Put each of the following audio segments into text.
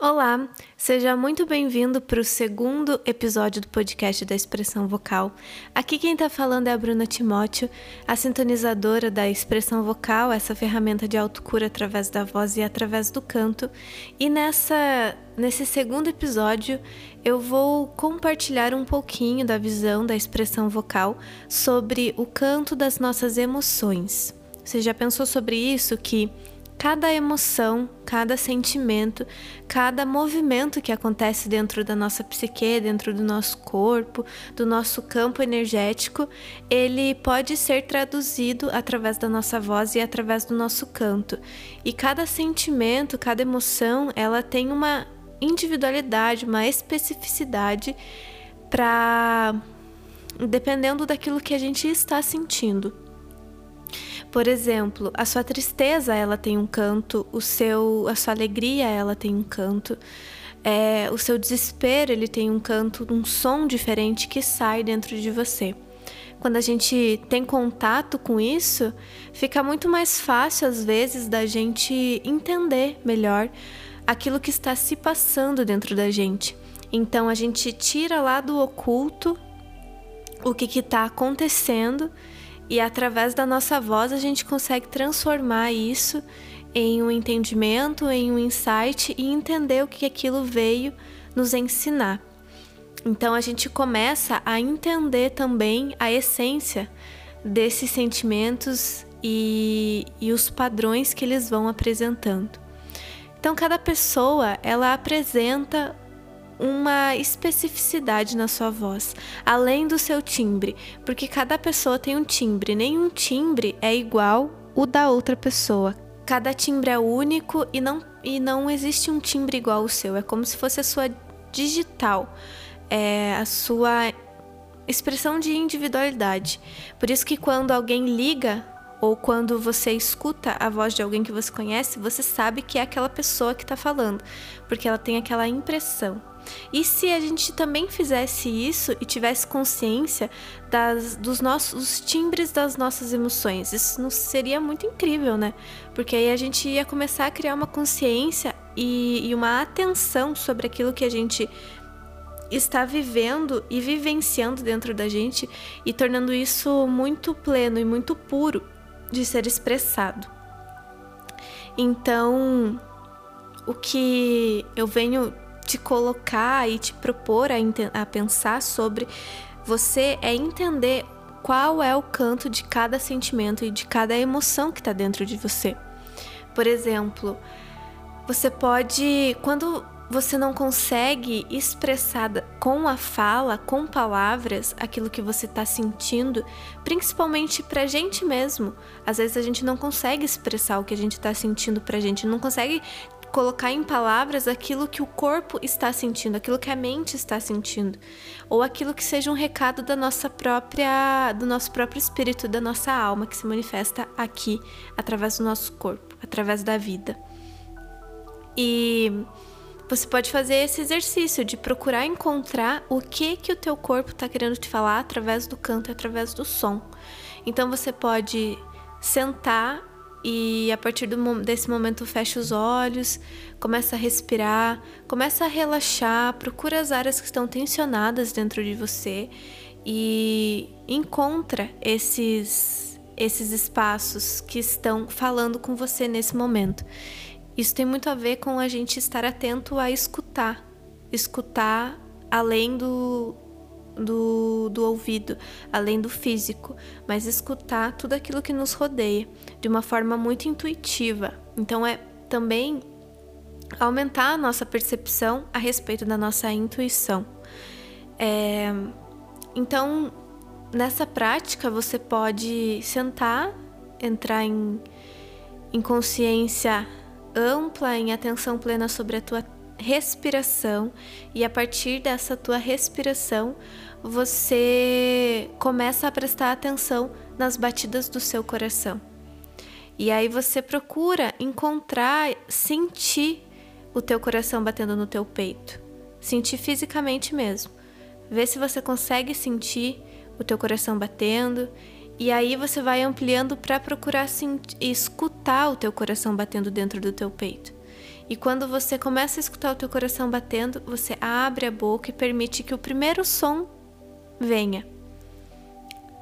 Olá, seja muito bem-vindo para o segundo episódio do podcast da Expressão Vocal. Aqui quem está falando é a Bruna Timóteo, a sintonizadora da Expressão Vocal, essa ferramenta de autocura através da voz e através do canto. E nessa, nesse segundo episódio eu vou compartilhar um pouquinho da visão da expressão vocal sobre o canto das nossas emoções. Você já pensou sobre isso? Que cada emoção, cada sentimento, cada movimento que acontece dentro da nossa psique, dentro do nosso corpo, do nosso campo energético, ele pode ser traduzido através da nossa voz e através do nosso canto. E cada sentimento, cada emoção, ela tem uma individualidade, uma especificidade para dependendo daquilo que a gente está sentindo. Por exemplo, a sua tristeza ela tem um canto, o seu, a sua alegria ela tem um canto, é, o seu desespero ele tem um canto, um som diferente que sai dentro de você. Quando a gente tem contato com isso, fica muito mais fácil às vezes da gente entender melhor aquilo que está se passando dentro da gente. Então a gente tira lá do oculto o que está acontecendo e através da nossa voz a gente consegue transformar isso em um entendimento, em um insight e entender o que aquilo veio nos ensinar. Então a gente começa a entender também a essência desses sentimentos e, e os padrões que eles vão apresentando. Então cada pessoa ela apresenta uma especificidade na sua voz, além do seu timbre, porque cada pessoa tem um timbre, nenhum timbre é igual o da outra pessoa. Cada timbre é único e não, e não existe um timbre igual ao seu, é como se fosse a sua digital, é a sua expressão de individualidade. Por isso que quando alguém liga ou quando você escuta a voz de alguém que você conhece, você sabe que é aquela pessoa que está falando, porque ela tem aquela impressão. E se a gente também fizesse isso e tivesse consciência das, dos nossos timbres das nossas emoções, isso não seria muito incrível, né? Porque aí a gente ia começar a criar uma consciência e, e uma atenção sobre aquilo que a gente está vivendo e vivenciando dentro da gente e tornando isso muito pleno e muito puro de ser expressado. Então, o que eu venho te colocar e te propor a, a pensar sobre você é entender qual é o canto de cada sentimento e de cada emoção que está dentro de você. Por exemplo, você pode, quando você não consegue expressar com a fala, com palavras, aquilo que você está sentindo, principalmente pra gente mesmo. Às vezes a gente não consegue expressar o que a gente está sentindo pra gente, não consegue colocar em palavras aquilo que o corpo está sentindo, aquilo que a mente está sentindo, ou aquilo que seja um recado da nossa própria, do nosso próprio espírito, da nossa alma que se manifesta aqui através do nosso corpo, através da vida. E você pode fazer esse exercício de procurar encontrar o que que o teu corpo está querendo te falar através do canto através do som. Então você pode sentar e a partir do, desse momento fecha os olhos, começa a respirar, começa a relaxar, procura as áreas que estão tensionadas dentro de você e encontra esses esses espaços que estão falando com você nesse momento. Isso tem muito a ver com a gente estar atento a escutar, escutar além do, do, do ouvido, além do físico, mas escutar tudo aquilo que nos rodeia de uma forma muito intuitiva. Então é também aumentar a nossa percepção a respeito da nossa intuição. É, então, nessa prática, você pode sentar, entrar em, em consciência ampla, em atenção plena sobre a tua respiração, e a partir dessa tua respiração, você começa a prestar atenção nas batidas do seu coração. E aí você procura encontrar, sentir o teu coração batendo no teu peito. Sentir fisicamente mesmo. Vê se você consegue sentir o teu coração batendo. E aí você vai ampliando para procurar escutar o teu coração batendo dentro do teu peito. E quando você começa a escutar o teu coração batendo, você abre a boca e permite que o primeiro som venha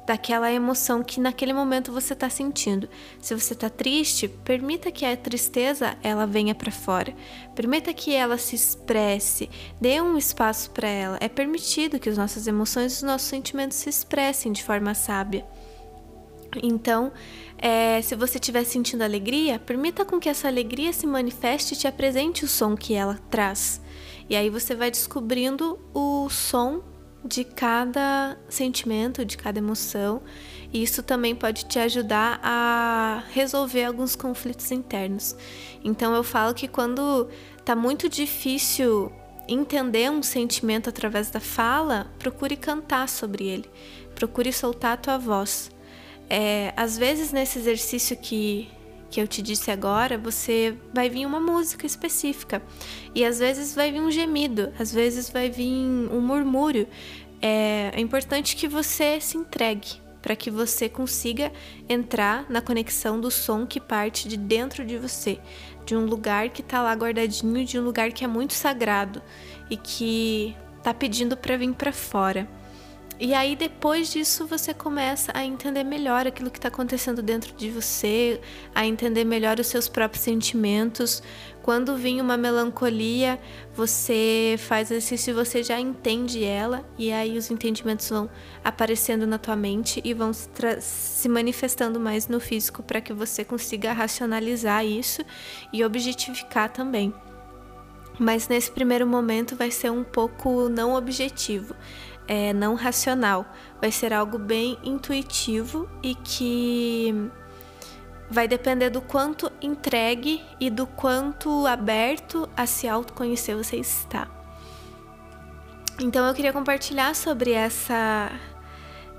daquela emoção que naquele momento você está sentindo. Se você está triste, permita que a tristeza ela venha para fora. Permita que ela se expresse. Dê um espaço para ela. É permitido que as nossas emoções, os nossos sentimentos se expressem de forma sábia. Então, é, se você estiver sentindo alegria, permita com que essa alegria se manifeste e te apresente o som que ela traz. E aí você vai descobrindo o som de cada sentimento, de cada emoção, e isso também pode te ajudar a resolver alguns conflitos internos. Então eu falo que quando tá muito difícil entender um sentimento através da fala, procure cantar sobre ele, procure soltar a tua voz. É, às vezes nesse exercício que que eu te disse agora, você vai vir uma música específica. E às vezes vai vir um gemido, às vezes vai vir um murmúrio. É, é importante que você se entregue para que você consiga entrar na conexão do som que parte de dentro de você, de um lugar que está lá guardadinho, de um lugar que é muito sagrado e que está pedindo para vir para fora. E aí depois disso você começa a entender melhor aquilo que está acontecendo dentro de você, a entender melhor os seus próprios sentimentos. Quando vem uma melancolia, você faz exercício e você já entende ela, e aí os entendimentos vão aparecendo na tua mente e vão se manifestando mais no físico para que você consiga racionalizar isso e objetificar também. Mas nesse primeiro momento vai ser um pouco não objetivo é, não racional. Vai ser algo bem intuitivo e que vai depender do quanto entregue e do quanto aberto a se autoconhecer você está. Então eu queria compartilhar sobre essa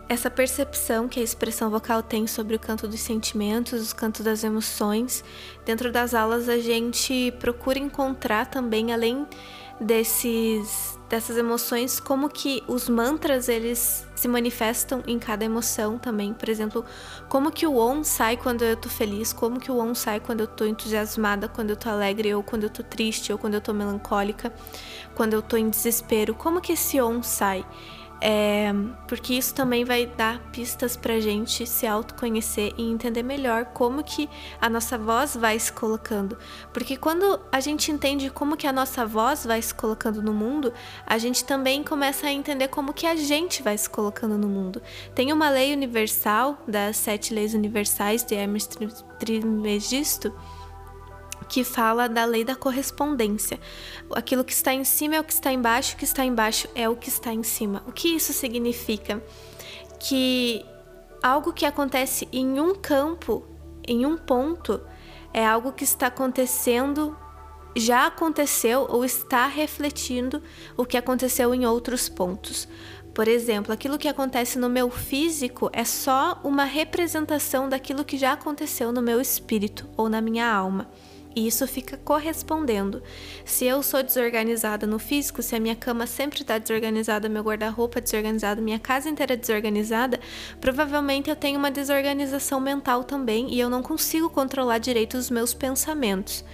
essa percepção que a expressão vocal tem sobre o canto dos sentimentos, o canto das emoções. Dentro das aulas a gente procura encontrar também além desses dessas emoções, como que os mantras eles se manifestam em cada emoção também. Por exemplo, como que o on sai quando eu tô feliz, como que o on sai quando eu tô entusiasmada, quando eu tô alegre, ou quando eu tô triste, ou quando eu tô melancólica, quando eu tô em desespero. Como que esse on sai? É, porque isso também vai dar pistas pra gente se autoconhecer e entender melhor como que a nossa voz vai se colocando. Porque quando a gente entende como que a nossa voz vai se colocando no mundo, a gente também começa a entender como que a gente vai se colocando no mundo. Tem uma lei universal das sete leis universais de Hermes Trismegisto, que fala da lei da correspondência. Aquilo que está em cima é o que está embaixo, o que está embaixo é o que está em cima. O que isso significa? Que algo que acontece em um campo, em um ponto, é algo que está acontecendo, já aconteceu ou está refletindo o que aconteceu em outros pontos. Por exemplo, aquilo que acontece no meu físico é só uma representação daquilo que já aconteceu no meu espírito ou na minha alma. E isso fica correspondendo. Se eu sou desorganizada no físico, se a minha cama sempre está desorganizada, meu guarda-roupa desorganizado, minha casa inteira desorganizada, provavelmente eu tenho uma desorganização mental também e eu não consigo controlar direito os meus pensamentos.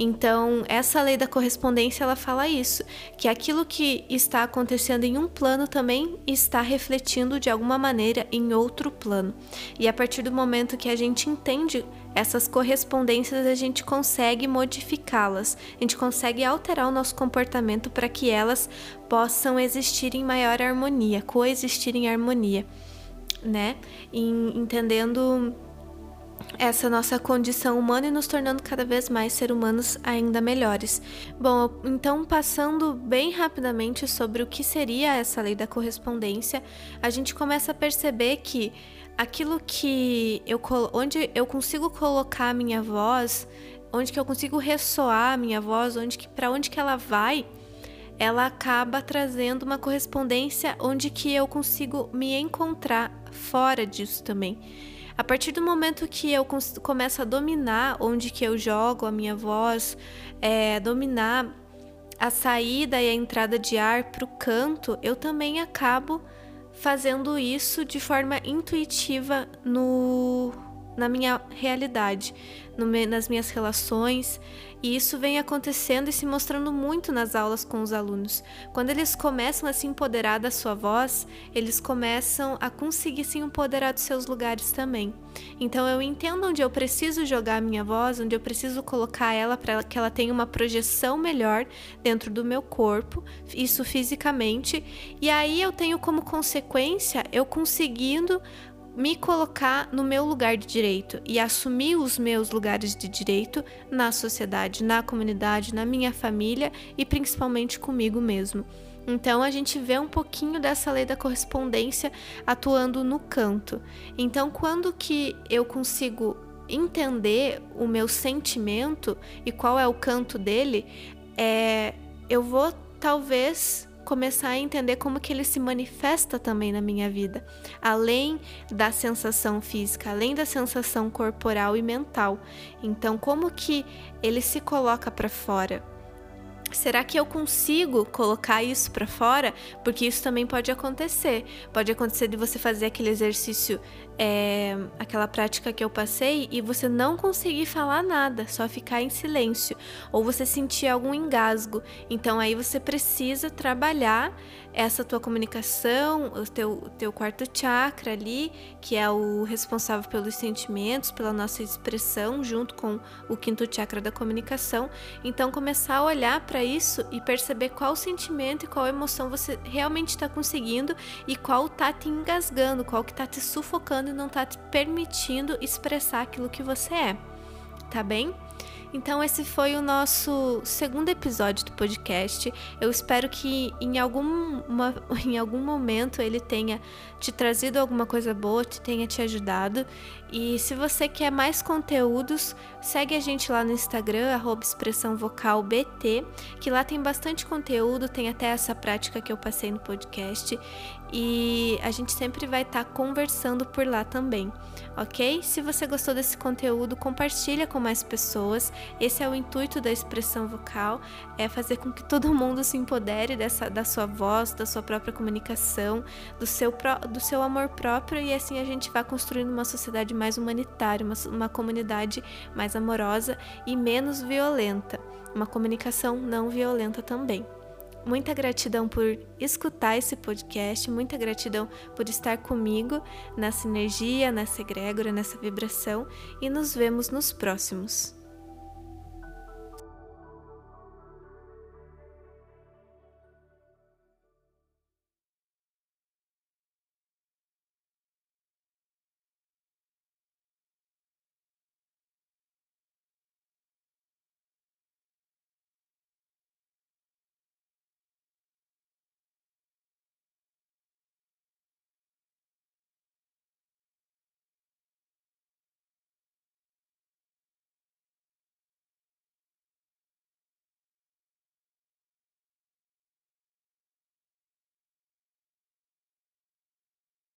Então, essa lei da correspondência ela fala isso, que aquilo que está acontecendo em um plano também está refletindo de alguma maneira em outro plano. E a partir do momento que a gente entende essas correspondências, a gente consegue modificá-las, a gente consegue alterar o nosso comportamento para que elas possam existir em maior harmonia, coexistir em harmonia, né? entendendo essa nossa condição humana e nos tornando cada vez mais seres humanos ainda melhores. Bom, então passando bem rapidamente sobre o que seria essa lei da correspondência, a gente começa a perceber que aquilo que eu onde eu consigo colocar a minha voz, onde que eu consigo ressoar a minha voz, onde que para onde que ela vai, ela acaba trazendo uma correspondência onde que eu consigo me encontrar fora disso também. A partir do momento que eu começo a dominar onde que eu jogo a minha voz, é, dominar a saída e a entrada de ar para o canto, eu também acabo fazendo isso de forma intuitiva no, na minha realidade, no, nas minhas relações. E isso vem acontecendo e se mostrando muito nas aulas com os alunos. Quando eles começam a se empoderar da sua voz, eles começam a conseguir se empoderar dos seus lugares também. Então eu entendo onde eu preciso jogar a minha voz, onde eu preciso colocar ela para que ela tenha uma projeção melhor dentro do meu corpo, isso fisicamente, e aí eu tenho como consequência eu conseguindo me colocar no meu lugar de direito e assumir os meus lugares de direito na sociedade, na comunidade, na minha família e principalmente comigo mesmo. Então a gente vê um pouquinho dessa lei da correspondência atuando no canto. Então quando que eu consigo entender o meu sentimento e qual é o canto dele, é, eu vou talvez começar a entender como que ele se manifesta também na minha vida, além da sensação física, além da sensação corporal e mental. Então, como que ele se coloca para fora? Será que eu consigo colocar isso para fora? Porque isso também pode acontecer. Pode acontecer de você fazer aquele exercício, é, aquela prática que eu passei e você não conseguir falar nada, só ficar em silêncio, ou você sentir algum engasgo. Então aí você precisa trabalhar essa tua comunicação, o teu, teu quarto chakra ali, que é o responsável pelos sentimentos, pela nossa expressão, junto com o quinto chakra da comunicação. Então começar a olhar para isso e perceber qual sentimento e qual emoção você realmente está conseguindo e qual está te engasgando, qual que está te sufocando não está te permitindo expressar aquilo que você é. Tá bem? Então, esse foi o nosso segundo episódio do podcast. Eu espero que em algum, uma, em algum momento ele tenha te trazido alguma coisa boa, te tenha te ajudado. E se você quer mais conteúdos, segue a gente lá no Instagram, arroba expressão vocal BT, que lá tem bastante conteúdo, tem até essa prática que eu passei no podcast. E a gente sempre vai estar tá conversando por lá também, ok? Se você gostou desse conteúdo, compartilha com mais pessoas. Esse é o intuito da expressão vocal, é fazer com que todo mundo se empodere dessa, da sua voz, da sua própria comunicação, do seu, do seu amor próprio e assim a gente vai construindo uma sociedade mais humanitária, uma, uma comunidade mais amorosa e menos violenta, uma comunicação não violenta também. Muita gratidão por escutar esse podcast, muita gratidão por estar comigo nessa energia, nessa egrégora, nessa vibração e nos vemos nos próximos.